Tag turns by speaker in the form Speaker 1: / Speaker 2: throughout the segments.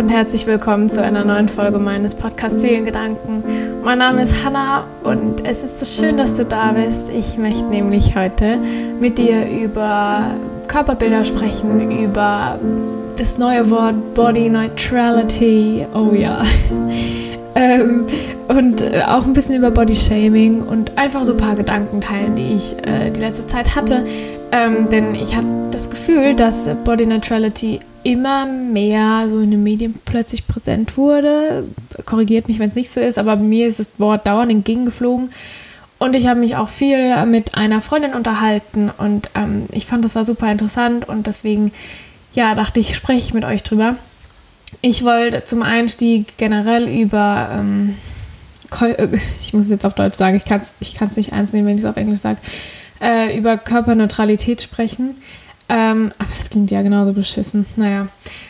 Speaker 1: und herzlich willkommen zu einer neuen Folge meines Podcasts Seelengedanken. Mein Name ist Hanna und es ist so schön, dass du da bist. Ich möchte nämlich heute mit dir über Körperbilder sprechen, über das neue Wort Body Neutrality. Oh ja. ähm, und äh, auch ein bisschen über Body Shaming und einfach so ein paar Gedanken teilen, die ich äh, die letzte Zeit hatte. Ähm, denn ich hatte das Gefühl, dass Body Neutrality immer mehr so in den Medien plötzlich präsent wurde. Korrigiert mich, wenn es nicht so ist, aber mir ist das Wort dauernd entgegengeflogen. Und ich habe mich auch viel mit einer Freundin unterhalten und ähm, ich fand, das war super interessant und deswegen, ja, dachte ich, spreche ich mit euch drüber. Ich wollte zum Einstieg generell über, ähm, ich muss es jetzt auf Deutsch sagen, ich kann es ich nicht eins nehmen, wenn ich es auf Englisch sage, äh, über Körperneutralität sprechen. Ähm, aber es klingt ja genauso beschissen. Naja.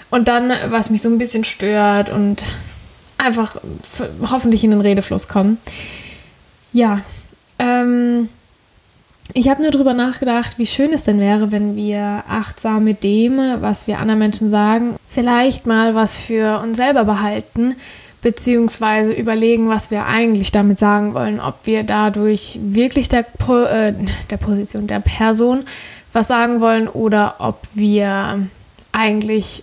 Speaker 1: Und dann, was mich so ein bisschen stört und einfach hoffentlich in den Redefluss kommen. Ja. Ähm, ich habe nur darüber nachgedacht, wie schön es denn wäre, wenn wir achtsam mit dem, was wir anderen Menschen sagen, vielleicht mal was für uns selber behalten, beziehungsweise überlegen, was wir eigentlich damit sagen wollen, ob wir dadurch wirklich der, po äh, der Position der Person was sagen wollen oder ob wir eigentlich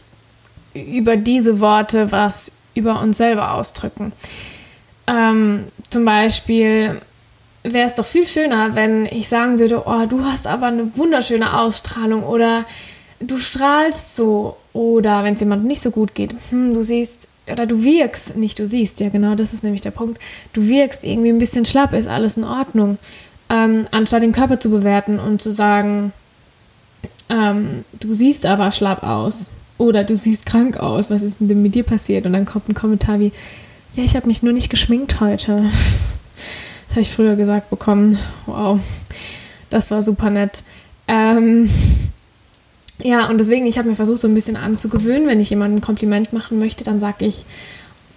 Speaker 1: über diese Worte was über uns selber ausdrücken. Ähm, zum Beispiel wäre es doch viel schöner, wenn ich sagen würde, oh, du hast aber eine wunderschöne Ausstrahlung oder du strahlst so oder wenn es jemandem nicht so gut geht, hm, du siehst oder du wirkst, nicht du siehst, ja genau, das ist nämlich der Punkt, du wirkst irgendwie ein bisschen schlapp, ist alles in Ordnung, ähm, anstatt den Körper zu bewerten und zu sagen, ähm, du siehst aber schlapp aus oder du siehst krank aus, was ist denn mit dir passiert? Und dann kommt ein Kommentar wie, ja, ich habe mich nur nicht geschminkt heute. Das habe ich früher gesagt bekommen. Wow, das war super nett. Ähm, ja, und deswegen, ich habe mir versucht, so ein bisschen anzugewöhnen, wenn ich jemandem ein Kompliment machen möchte, dann sage ich,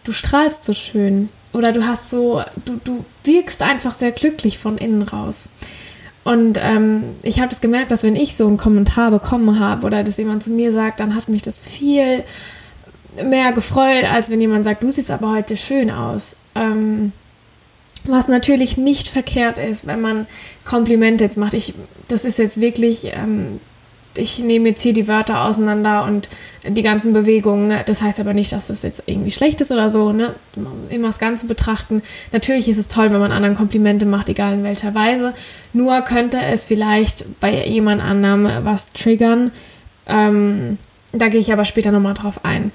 Speaker 1: du strahlst so schön. Oder du hast so, du, du wirkst einfach sehr glücklich von innen raus. Und ähm, ich habe das gemerkt, dass wenn ich so einen Kommentar bekommen habe oder dass jemand zu mir sagt, dann hat mich das viel mehr gefreut, als wenn jemand sagt, du siehst aber heute schön aus. Ähm, was natürlich nicht verkehrt ist, wenn man Komplimente jetzt macht. Ich, das ist jetzt wirklich ähm, ich nehme jetzt hier die Wörter auseinander und die ganzen Bewegungen. Das heißt aber nicht, dass das jetzt irgendwie schlecht ist oder so. Ne? Immer das Ganze betrachten. Natürlich ist es toll, wenn man anderen Komplimente macht, egal in welcher Weise. Nur könnte es vielleicht bei jemand anderem was triggern. Ähm, da gehe ich aber später nochmal drauf ein.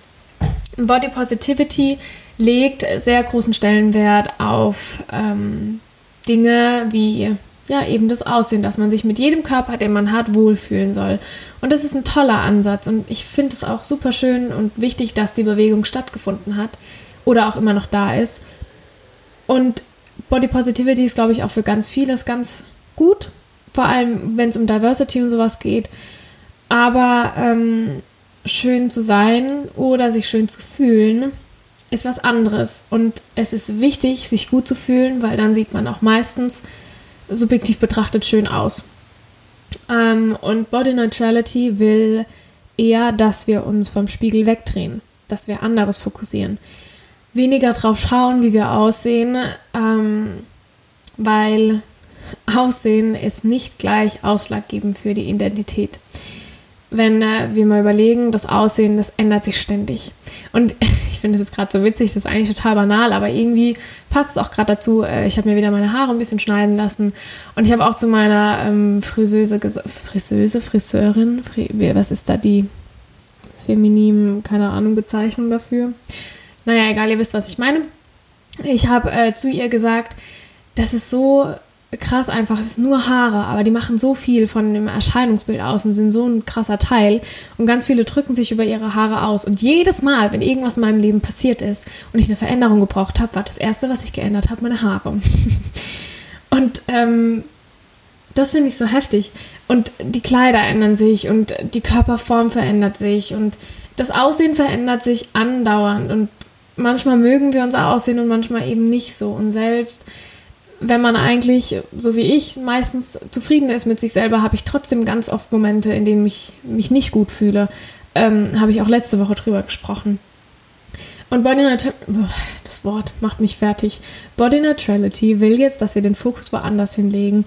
Speaker 1: Body Positivity legt sehr großen Stellenwert auf ähm, Dinge wie ja, eben das Aussehen, dass man sich mit jedem Körper, den man hat, wohlfühlen soll. Und das ist ein toller Ansatz und ich finde es auch super schön und wichtig, dass die Bewegung stattgefunden hat oder auch immer noch da ist. Und Body Positivity ist, glaube ich, auch für ganz vieles ganz gut, vor allem wenn es um Diversity und sowas geht. Aber ähm, schön zu sein oder sich schön zu fühlen ist was anderes. Und es ist wichtig, sich gut zu fühlen, weil dann sieht man auch meistens, subjektiv betrachtet schön aus. Ähm, und Body Neutrality will eher, dass wir uns vom Spiegel wegdrehen, dass wir anderes fokussieren. Weniger drauf schauen, wie wir aussehen, ähm, weil Aussehen ist nicht gleich ausschlaggebend für die Identität wenn äh, wir mal überlegen, das Aussehen, das ändert sich ständig. Und finde es jetzt gerade so witzig, das ist eigentlich total banal, aber irgendwie passt es auch gerade dazu. Äh, ich habe mir wieder meine Haare ein bisschen schneiden lassen und ich habe auch zu meiner ähm, Friseuse, Friseuse, Friseurin, Fri was ist da die feminin, keine Ahnung, Bezeichnung dafür? Naja, egal, ihr wisst, was ich meine. Ich habe äh, zu ihr gesagt, das ist so krass einfach. Es ist nur Haare, aber die machen so viel von dem Erscheinungsbild aus und sind so ein krasser Teil. Und ganz viele drücken sich über ihre Haare aus. Und jedes Mal, wenn irgendwas in meinem Leben passiert ist und ich eine Veränderung gebraucht habe, war das Erste, was ich geändert habe, meine Haare. und ähm, das finde ich so heftig. Und die Kleider ändern sich und die Körperform verändert sich und das Aussehen verändert sich andauernd. Und manchmal mögen wir unser Aussehen und manchmal eben nicht so. Und selbst wenn man eigentlich, so wie ich, meistens zufrieden ist mit sich selber, habe ich trotzdem ganz oft Momente, in denen ich mich nicht gut fühle. Ähm, habe ich auch letzte Woche drüber gesprochen. Und Body Neutrality, das Wort macht mich fertig. Body Neutrality will jetzt, dass wir den Fokus woanders hinlegen.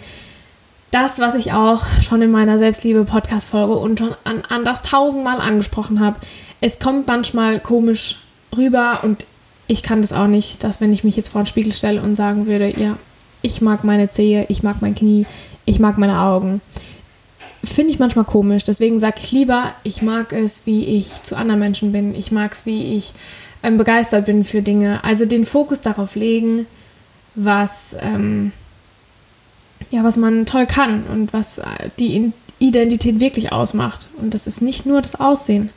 Speaker 1: Das, was ich auch schon in meiner Selbstliebe-Podcast-Folge und schon an, das tausendmal angesprochen habe. Es kommt manchmal komisch rüber und ich kann das auch nicht, dass wenn ich mich jetzt vor den Spiegel stelle und sagen würde, ja, ich mag meine Zehe, ich mag mein Knie, ich mag meine Augen. Finde ich manchmal komisch. Deswegen sage ich lieber, ich mag es, wie ich zu anderen Menschen bin. Ich mag es, wie ich ähm, begeistert bin für Dinge. Also den Fokus darauf legen, was, ähm, ja, was man toll kann und was äh, die Identität wirklich ausmacht. Und das ist nicht nur das Aussehen.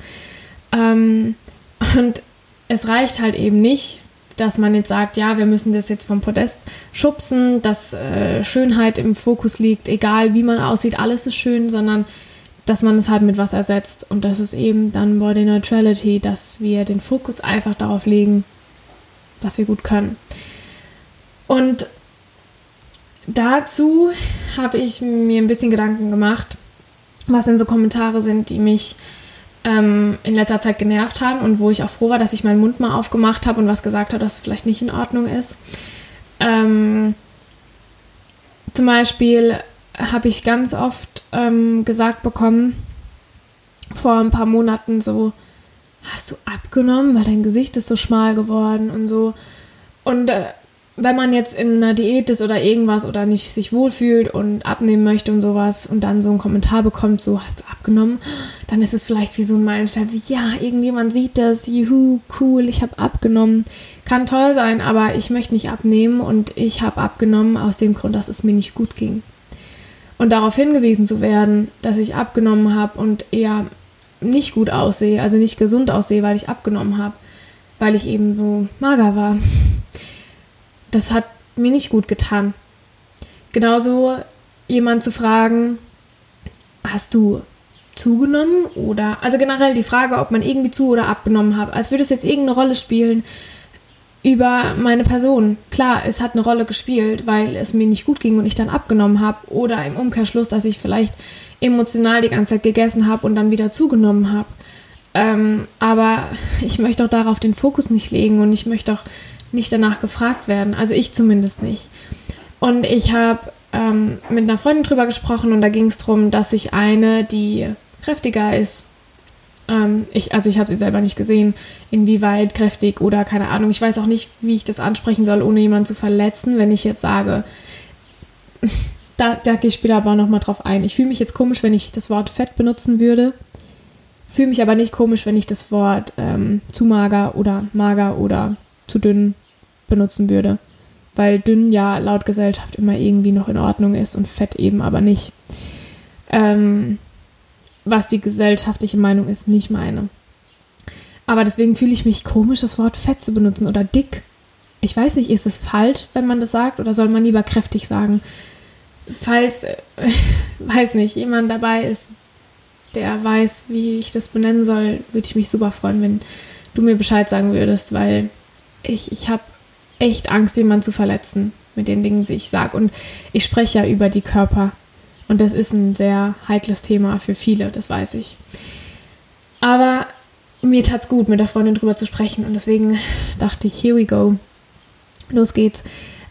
Speaker 1: Ähm, und es reicht halt eben nicht, dass man jetzt sagt, ja, wir müssen das jetzt vom Podest schubsen, dass äh, Schönheit im Fokus liegt, egal wie man aussieht, alles ist schön, sondern dass man es halt mit was ersetzt. Und das ist eben dann Body Neutrality, dass wir den Fokus einfach darauf legen, was wir gut können. Und dazu habe ich mir ein bisschen Gedanken gemacht, was denn so Kommentare sind, die mich ähm, in letzter Zeit genervt haben und wo ich auch froh war, dass ich meinen Mund mal aufgemacht habe und was gesagt habe, dass es vielleicht nicht in Ordnung ist. Ähm, zum Beispiel habe ich ganz oft ähm, gesagt bekommen, vor ein paar Monaten so, hast du abgenommen, weil dein Gesicht ist so schmal geworden und so. Und äh, wenn man jetzt in einer Diät ist oder irgendwas oder nicht sich wohlfühlt und abnehmen möchte und sowas und dann so einen Kommentar bekommt, so hast du abgenommen, dann ist es vielleicht wie so ein Meilenstein, ja, irgendjemand sieht das, juhu, cool, ich habe abgenommen. Kann toll sein, aber ich möchte nicht abnehmen und ich habe abgenommen aus dem Grund, dass es mir nicht gut ging. Und darauf hingewiesen zu werden, dass ich abgenommen habe und eher nicht gut aussehe, also nicht gesund aussehe, weil ich abgenommen habe, weil ich eben so mager war das hat mir nicht gut getan. Genauso jemand zu fragen, hast du zugenommen oder, also generell die Frage, ob man irgendwie zu oder abgenommen hat, als würde es jetzt irgendeine Rolle spielen über meine Person. Klar, es hat eine Rolle gespielt, weil es mir nicht gut ging und ich dann abgenommen habe oder im Umkehrschluss, dass ich vielleicht emotional die ganze Zeit gegessen habe und dann wieder zugenommen habe. Ähm, aber ich möchte auch darauf den Fokus nicht legen und ich möchte auch nicht danach gefragt werden. Also ich zumindest nicht. Und ich habe ähm, mit einer Freundin drüber gesprochen und da ging es darum, dass ich eine, die kräftiger ist, ähm, ich, also ich habe sie selber nicht gesehen, inwieweit kräftig oder keine Ahnung. Ich weiß auch nicht, wie ich das ansprechen soll, ohne jemanden zu verletzen, wenn ich jetzt sage, da, da gehe ich später aber nochmal drauf ein. Ich fühle mich jetzt komisch, wenn ich das Wort Fett benutzen würde. Fühle mich aber nicht komisch, wenn ich das Wort ähm, zu mager oder mager oder zu dünn benutzen würde. Weil dünn ja laut Gesellschaft immer irgendwie noch in Ordnung ist und fett eben aber nicht. Ähm, was die gesellschaftliche Meinung ist, nicht meine. Aber deswegen fühle ich mich komisch, das Wort fett zu benutzen oder dick. Ich weiß nicht, ist es falsch, wenn man das sagt, oder soll man lieber kräftig sagen? Falls, äh, weiß nicht, jemand dabei ist, der weiß, wie ich das benennen soll, würde ich mich super freuen, wenn du mir Bescheid sagen würdest, weil ich, ich habe echt Angst, jemanden zu verletzen mit den Dingen, die ich sage. Und ich spreche ja über die Körper. Und das ist ein sehr heikles Thema für viele, das weiß ich. Aber mir tat es gut, mit der Freundin drüber zu sprechen. Und deswegen dachte ich, here we go. Los geht's.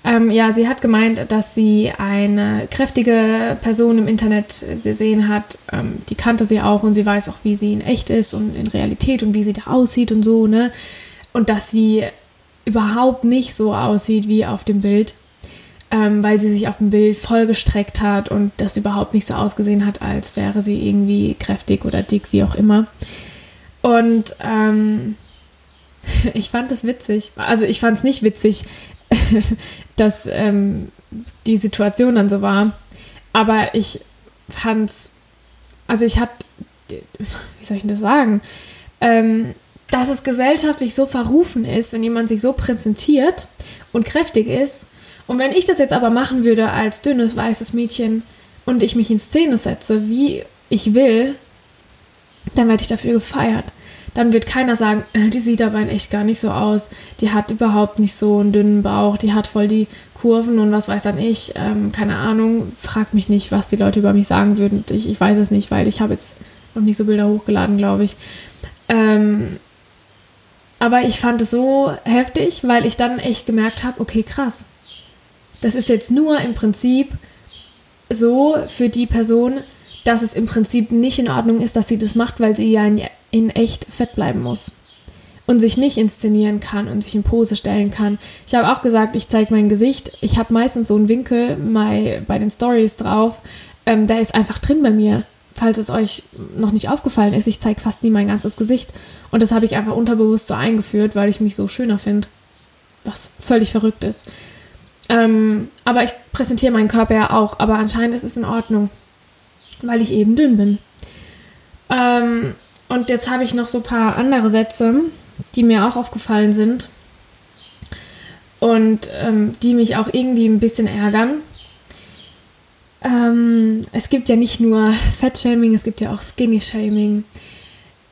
Speaker 1: Ähm, ja, sie hat gemeint, dass sie eine kräftige Person im Internet gesehen hat. Ähm, die kannte sie auch und sie weiß auch, wie sie in echt ist und in Realität und wie sie da aussieht und so, ne? Und dass sie überhaupt nicht so aussieht wie auf dem Bild, ähm, weil sie sich auf dem Bild voll gestreckt hat und das überhaupt nicht so ausgesehen hat, als wäre sie irgendwie kräftig oder dick, wie auch immer. Und ähm, ich fand es witzig. Also ich fand es nicht witzig, dass ähm, die Situation dann so war. Aber ich fand es, also ich hatte, wie soll ich denn das sagen? Ähm, dass es gesellschaftlich so verrufen ist, wenn jemand sich so präsentiert und kräftig ist. Und wenn ich das jetzt aber machen würde als dünnes, weißes Mädchen und ich mich in Szene setze, wie ich will, dann werde ich dafür gefeiert. Dann wird keiner sagen, äh, die sieht aber in echt gar nicht so aus. Die hat überhaupt nicht so einen dünnen Bauch, die hat voll die Kurven und was weiß dann ich. Ähm, keine Ahnung, frag mich nicht, was die Leute über mich sagen würden. Ich, ich weiß es nicht, weil ich habe jetzt noch nicht so Bilder hochgeladen, glaube ich. Ähm, aber ich fand es so heftig, weil ich dann echt gemerkt habe, okay, krass. Das ist jetzt nur im Prinzip so für die Person, dass es im Prinzip nicht in Ordnung ist, dass sie das macht, weil sie ja in, echt fett bleiben muss und sich nicht inszenieren kann und sich in Pose stellen kann. Ich habe auch gesagt, ich zeige mein Gesicht. Ich habe meistens so einen Winkel bei, bei den Stories drauf. Ähm, der ist einfach drin bei mir. Falls es euch noch nicht aufgefallen ist, ich zeige fast nie mein ganzes Gesicht. Und das habe ich einfach unterbewusst so eingeführt, weil ich mich so schöner finde. Was völlig verrückt ist. Ähm, aber ich präsentiere meinen Körper ja auch. Aber anscheinend ist es in Ordnung, weil ich eben dünn bin. Ähm, und jetzt habe ich noch so ein paar andere Sätze, die mir auch aufgefallen sind und ähm, die mich auch irgendwie ein bisschen ärgern. Ähm, es gibt ja nicht nur Fettshaming, es gibt ja auch Skinny-Shaming.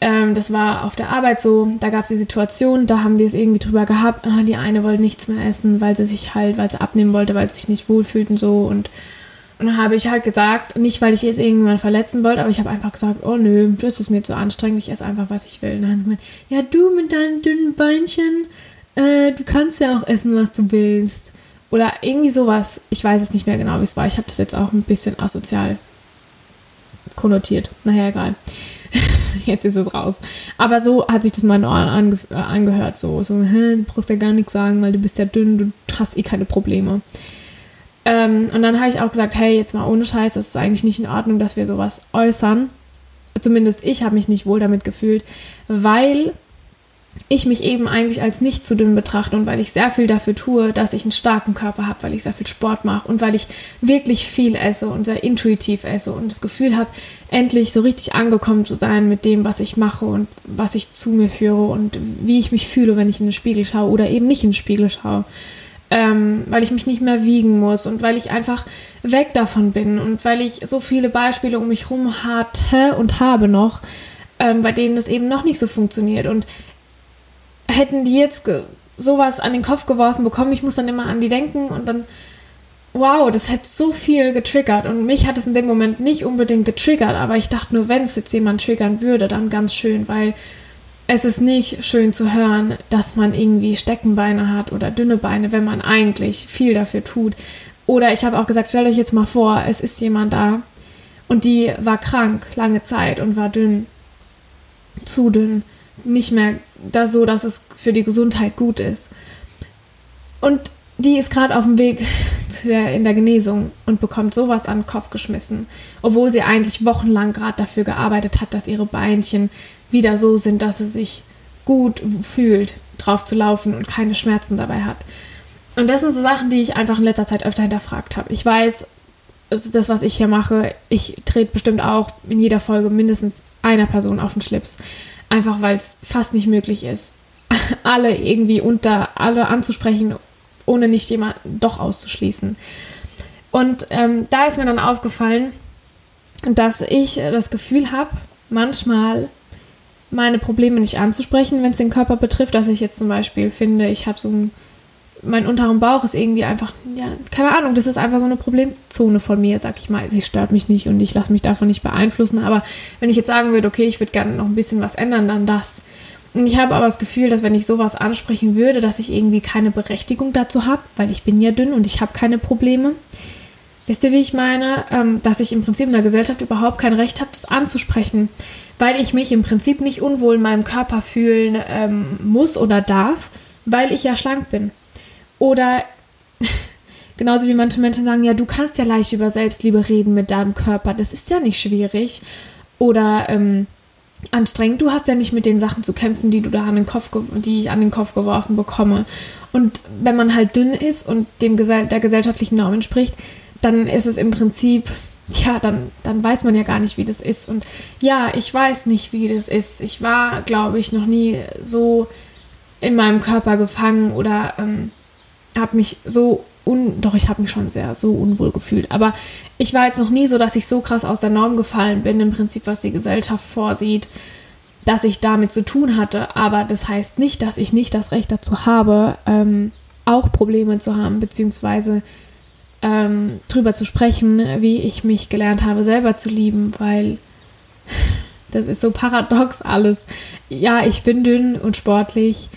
Speaker 1: Ähm, das war auf der Arbeit so, da gab es die Situation, da haben wir es irgendwie drüber gehabt, oh, die eine wollte nichts mehr essen, weil sie sich halt, weil sie abnehmen wollte, weil sie sich nicht wohlfühlt und so und und dann habe ich halt gesagt, nicht weil ich jetzt irgendwann verletzen wollte, aber ich habe einfach gesagt, oh nö, das ist mir zu anstrengend, ich esse einfach, was ich will. Und dann haben sie gemeint, ja du mit deinen dünnen Beinchen, äh, du kannst ja auch essen, was du willst. Oder irgendwie sowas. Ich weiß es nicht mehr genau, wie es war. Ich habe das jetzt auch ein bisschen asozial konnotiert. Naja, egal. jetzt ist es raus. Aber so hat sich das mal ange äh, angehört. So, so du brauchst ja gar nichts sagen, weil du bist ja dünn, du hast eh keine Probleme. Ähm, und dann habe ich auch gesagt, hey, jetzt mal ohne Scheiß, das ist eigentlich nicht in Ordnung, dass wir sowas äußern. Zumindest ich habe mich nicht wohl damit gefühlt, weil ich mich eben eigentlich als nicht zu dünn betrachte und weil ich sehr viel dafür tue, dass ich einen starken Körper habe, weil ich sehr viel Sport mache und weil ich wirklich viel esse und sehr intuitiv esse und das Gefühl habe, endlich so richtig angekommen zu sein mit dem, was ich mache und was ich zu mir führe und wie ich mich fühle, wenn ich in den Spiegel schaue oder eben nicht in den Spiegel schaue ähm, weil ich mich nicht mehr wiegen muss und weil ich einfach weg davon bin und weil ich so viele Beispiele um mich herum hatte und habe noch, ähm, bei denen es eben noch nicht so funktioniert. Und hätten die jetzt sowas an den Kopf geworfen bekommen, ich muss dann immer an die denken und dann, wow, das hätte so viel getriggert. Und mich hat es in dem Moment nicht unbedingt getriggert, aber ich dachte nur, wenn es jetzt jemand triggern würde, dann ganz schön, weil es ist nicht schön zu hören, dass man irgendwie Steckenbeine hat oder dünne Beine, wenn man eigentlich viel dafür tut. Oder ich habe auch gesagt, stellt euch jetzt mal vor, es ist jemand da und die war krank lange Zeit und war dünn, zu dünn, nicht mehr da so, dass es für die Gesundheit gut ist. Und die ist gerade auf dem Weg der, in der Genesung und bekommt sowas an den Kopf geschmissen, obwohl sie eigentlich wochenlang gerade dafür gearbeitet hat, dass ihre Beinchen wieder so sind, dass sie sich gut fühlt, drauf zu laufen und keine Schmerzen dabei hat. Und das sind so Sachen, die ich einfach in letzter Zeit öfter hinterfragt habe. Ich weiß, es ist das, was ich hier mache. Ich trete bestimmt auch in jeder Folge mindestens einer Person auf den Schlips. Einfach weil es fast nicht möglich ist, alle irgendwie unter alle anzusprechen, ohne nicht jemanden doch auszuschließen. Und ähm, da ist mir dann aufgefallen, dass ich das Gefühl habe, manchmal meine Probleme nicht anzusprechen, wenn es den Körper betrifft, dass ich jetzt zum Beispiel finde, ich habe so ein, mein unteren Bauch ist irgendwie einfach, ja, keine Ahnung, das ist einfach so eine Problemzone von mir, sag ich mal. Sie stört mich nicht und ich lasse mich davon nicht beeinflussen, aber wenn ich jetzt sagen würde, okay, ich würde gerne noch ein bisschen was ändern, dann das. Und ich habe aber das Gefühl, dass wenn ich sowas ansprechen würde, dass ich irgendwie keine Berechtigung dazu habe, weil ich bin ja dünn und ich habe keine Probleme. Wisst ihr, wie ich meine? Ähm, dass ich im Prinzip in der Gesellschaft überhaupt kein Recht habe, das anzusprechen weil ich mich im Prinzip nicht unwohl in meinem Körper fühlen ähm, muss oder darf, weil ich ja schlank bin. Oder genauso wie manche Menschen sagen, ja, du kannst ja leicht über Selbstliebe reden mit deinem Körper, das ist ja nicht schwierig. Oder ähm, anstrengend, du hast ja nicht mit den Sachen zu kämpfen, die du da an den Kopf, die ich an den Kopf geworfen bekomme. Und wenn man halt dünn ist und dem der gesellschaftlichen Norm entspricht, dann ist es im Prinzip ja, dann, dann weiß man ja gar nicht, wie das ist. Und ja, ich weiß nicht, wie das ist. Ich war, glaube ich, noch nie so in meinem Körper gefangen oder ähm, habe mich so un doch ich habe mich schon sehr so unwohl gefühlt. Aber ich war jetzt noch nie so, dass ich so krass aus der Norm gefallen bin, im Prinzip, was die Gesellschaft vorsieht, dass ich damit zu tun hatte. Aber das heißt nicht, dass ich nicht das Recht dazu habe, ähm, auch Probleme zu haben, beziehungsweise ähm, drüber zu sprechen, wie ich mich gelernt habe, selber zu lieben, weil Das ist so paradox alles. Ja, ich bin dünn und sportlich,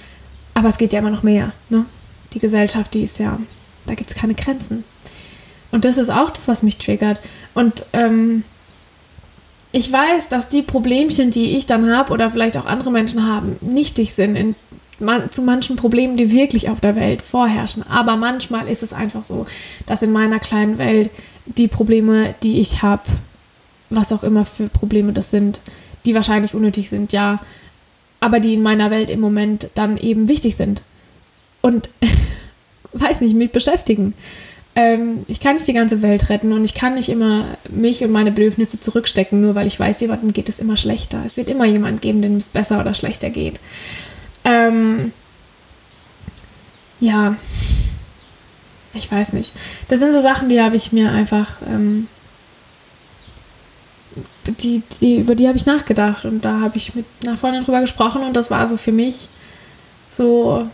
Speaker 1: aber es geht ja immer noch mehr. Ne? Die Gesellschaft, die ist ja, da gibt es keine Grenzen. Und das ist auch das, was mich triggert. Und ähm, ich weiß, dass die Problemchen, die ich dann habe oder vielleicht auch andere Menschen haben, nichtig sind in, man, zu manchen Problemen, die wirklich auf der Welt vorherrschen. Aber manchmal ist es einfach so, dass in meiner kleinen Welt die Probleme, die ich habe, was auch immer für Probleme das sind, die wahrscheinlich unnötig sind, ja, aber die in meiner Welt im Moment dann eben wichtig sind. Und weiß nicht, mich beschäftigen ähm, ich kann nicht die ganze Welt retten und ich kann nicht immer mich und meine Bedürfnisse zurückstecken, nur weil ich weiß, jemandem geht es immer schlechter. Es wird immer jemand geben, dem es besser oder schlechter geht. Ähm, ja, ich weiß nicht. Das sind so Sachen, die habe ich mir einfach, ähm, die, die, über die habe ich nachgedacht und da habe ich mit einer Freundin drüber gesprochen und das war so für mich so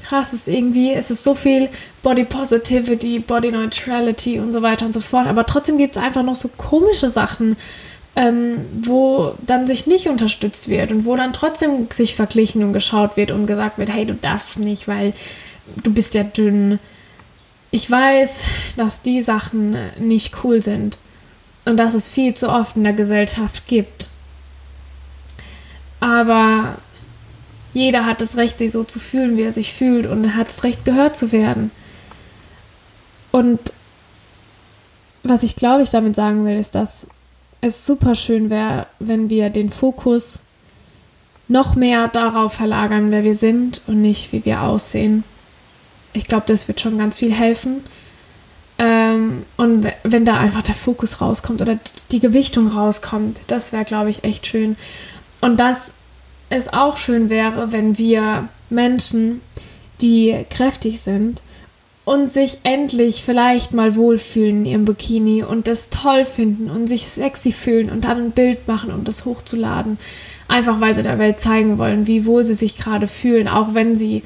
Speaker 1: krass ist irgendwie, es ist so viel Body Positivity, Body Neutrality und so weiter und so fort. Aber trotzdem gibt es einfach noch so komische Sachen, ähm, wo dann sich nicht unterstützt wird und wo dann trotzdem sich verglichen und geschaut wird und gesagt wird, hey, du darfst nicht, weil du bist ja dünn. Ich weiß, dass die Sachen nicht cool sind und dass es viel zu oft in der Gesellschaft gibt. Aber jeder hat das Recht, sich so zu fühlen, wie er sich fühlt und er hat das Recht, gehört zu werden. Und was ich glaube, ich damit sagen will, ist, dass es super schön wäre, wenn wir den Fokus noch mehr darauf verlagern, wer wir sind und nicht, wie wir aussehen. Ich glaube, das wird schon ganz viel helfen. Ähm, und wenn da einfach der Fokus rauskommt oder die Gewichtung rauskommt, das wäre, glaube ich, echt schön. Und das es auch schön wäre, wenn wir Menschen, die kräftig sind und sich endlich vielleicht mal wohlfühlen in ihrem Bikini und das toll finden und sich sexy fühlen und dann ein Bild machen, um das hochzuladen. Einfach weil sie der Welt zeigen wollen, wie wohl sie sich gerade fühlen, auch wenn sie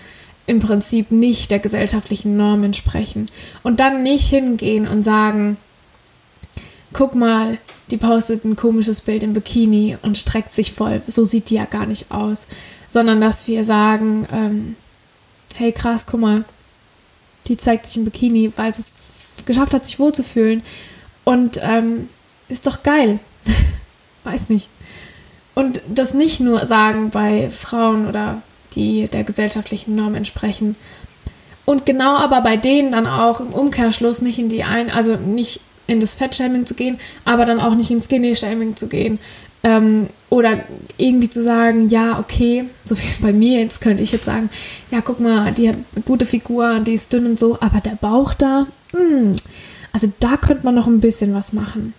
Speaker 1: im Prinzip nicht der gesellschaftlichen Norm entsprechen. Und dann nicht hingehen und sagen, guck mal, die postet ein komisches Bild im Bikini und streckt sich voll. So sieht die ja gar nicht aus. Sondern dass wir sagen, ähm, hey krass, guck mal, die zeigt sich im Bikini, weil sie es geschafft hat, sich wohlzufühlen. Und ähm, ist doch geil. Weiß nicht. Und das nicht nur sagen bei Frauen oder die der gesellschaftlichen Norm entsprechen. Und genau aber bei denen dann auch im Umkehrschluss nicht in die ein, also nicht in das Fettshaming zu gehen, aber dann auch nicht ins Skinny-Shaming zu gehen. Ähm, oder irgendwie zu sagen, ja, okay, so wie bei mir jetzt könnte ich jetzt sagen, ja, guck mal, die hat eine gute Figur, die ist dünn und so, aber der Bauch da, mh, hm, also da könnte man noch ein bisschen was machen.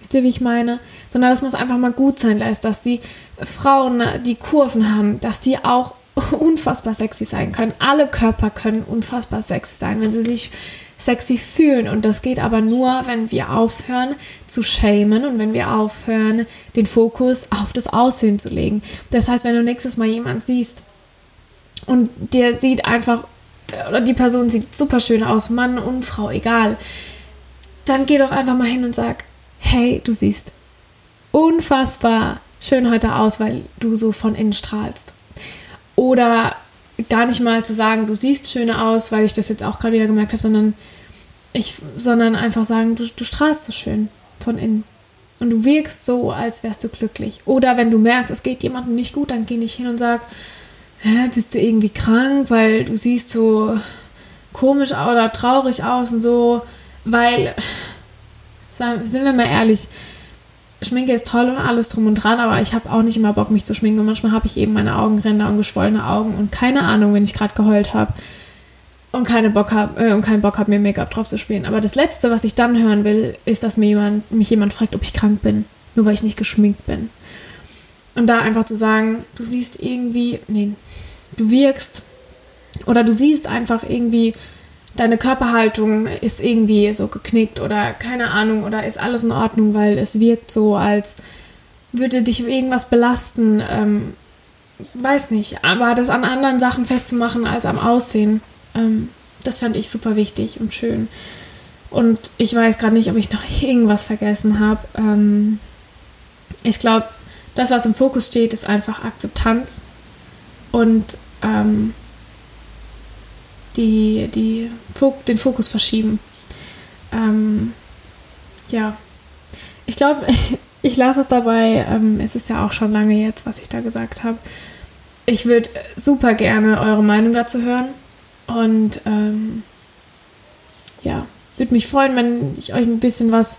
Speaker 1: Wisst ihr, wie ich meine? Sondern dass man es einfach mal gut sein lässt, dass die Frauen, die Kurven haben, dass die auch unfassbar sexy sein können. Alle Körper können unfassbar sexy sein, wenn sie sich sexy fühlen. Und das geht aber nur, wenn wir aufhören zu shamen und wenn wir aufhören, den Fokus auf das Aussehen zu legen. Das heißt, wenn du nächstes Mal jemand siehst und der sieht einfach, oder die Person sieht super schön aus, Mann und Frau, egal, dann geh doch einfach mal hin und sag, hey, du siehst unfassbar schön heute aus, weil du so von innen strahlst. Oder gar nicht mal zu sagen, du siehst schöner aus, weil ich das jetzt auch gerade wieder gemerkt habe, sondern ich, sondern einfach sagen, du, du strahlst so schön von innen. Und du wirkst so, als wärst du glücklich. Oder wenn du merkst, es geht jemandem nicht gut, dann geh nicht hin und sag, Hä, bist du irgendwie krank, weil du siehst so komisch oder traurig aus und so, weil, sind wir mal ehrlich, Schminke ist toll und alles drum und dran, aber ich habe auch nicht immer Bock, mich zu schminken. Und manchmal habe ich eben meine Augenränder und geschwollene Augen und keine Ahnung, wenn ich gerade geheult habe und keine Bock hab, äh, und keinen Bock habe, mir Make-up drauf zu spielen. Aber das Letzte, was ich dann hören will, ist, dass mir jemand, mich jemand fragt, ob ich krank bin, nur weil ich nicht geschminkt bin. Und da einfach zu sagen, du siehst irgendwie, nee, du wirkst oder du siehst einfach irgendwie deine Körperhaltung ist irgendwie so geknickt oder keine Ahnung oder ist alles in Ordnung, weil es wirkt so, als würde dich irgendwas belasten. Ähm, weiß nicht, aber das an anderen Sachen festzumachen als am Aussehen, ähm, das fand ich super wichtig und schön. Und ich weiß gerade nicht, ob ich noch irgendwas vergessen habe. Ähm, ich glaube, das, was im Fokus steht, ist einfach Akzeptanz und ähm, die, die, den Fokus verschieben. Ähm, ja, ich glaube, ich, ich lasse es dabei. Ähm, es ist ja auch schon lange jetzt, was ich da gesagt habe. Ich würde super gerne eure Meinung dazu hören. Und ähm, ja, würde mich freuen, wenn ich euch ein bisschen was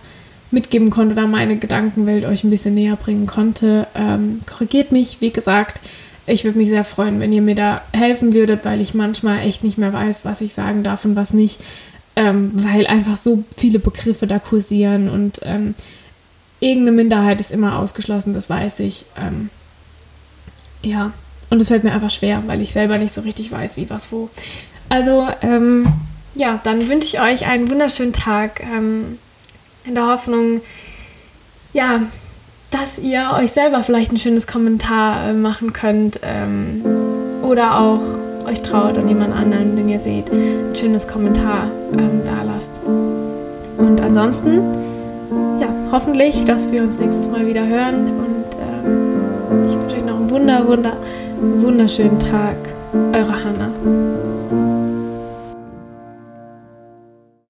Speaker 1: mitgeben konnte oder meine Gedankenwelt euch ein bisschen näher bringen konnte. Ähm, korrigiert mich, wie gesagt. Ich würde mich sehr freuen, wenn ihr mir da helfen würdet, weil ich manchmal echt nicht mehr weiß, was ich sagen darf und was nicht, ähm, weil einfach so viele Begriffe da kursieren und ähm, irgendeine Minderheit ist immer ausgeschlossen, das weiß ich. Ähm, ja, und es fällt mir einfach schwer, weil ich selber nicht so richtig weiß, wie was wo. Also, ähm, ja, dann wünsche ich euch einen wunderschönen Tag. Ähm, in der Hoffnung, ja, dass ihr euch selber vielleicht ein schönes Kommentar äh, machen könnt ähm, oder auch euch traut und jemand anderen, den ihr seht, ein schönes Kommentar ähm, da lasst. Und ansonsten, ja, hoffentlich, dass wir uns nächstes Mal wieder hören und ähm, ich wünsche euch noch einen wunder, wunder, wunderschönen Tag. Eure Hannah.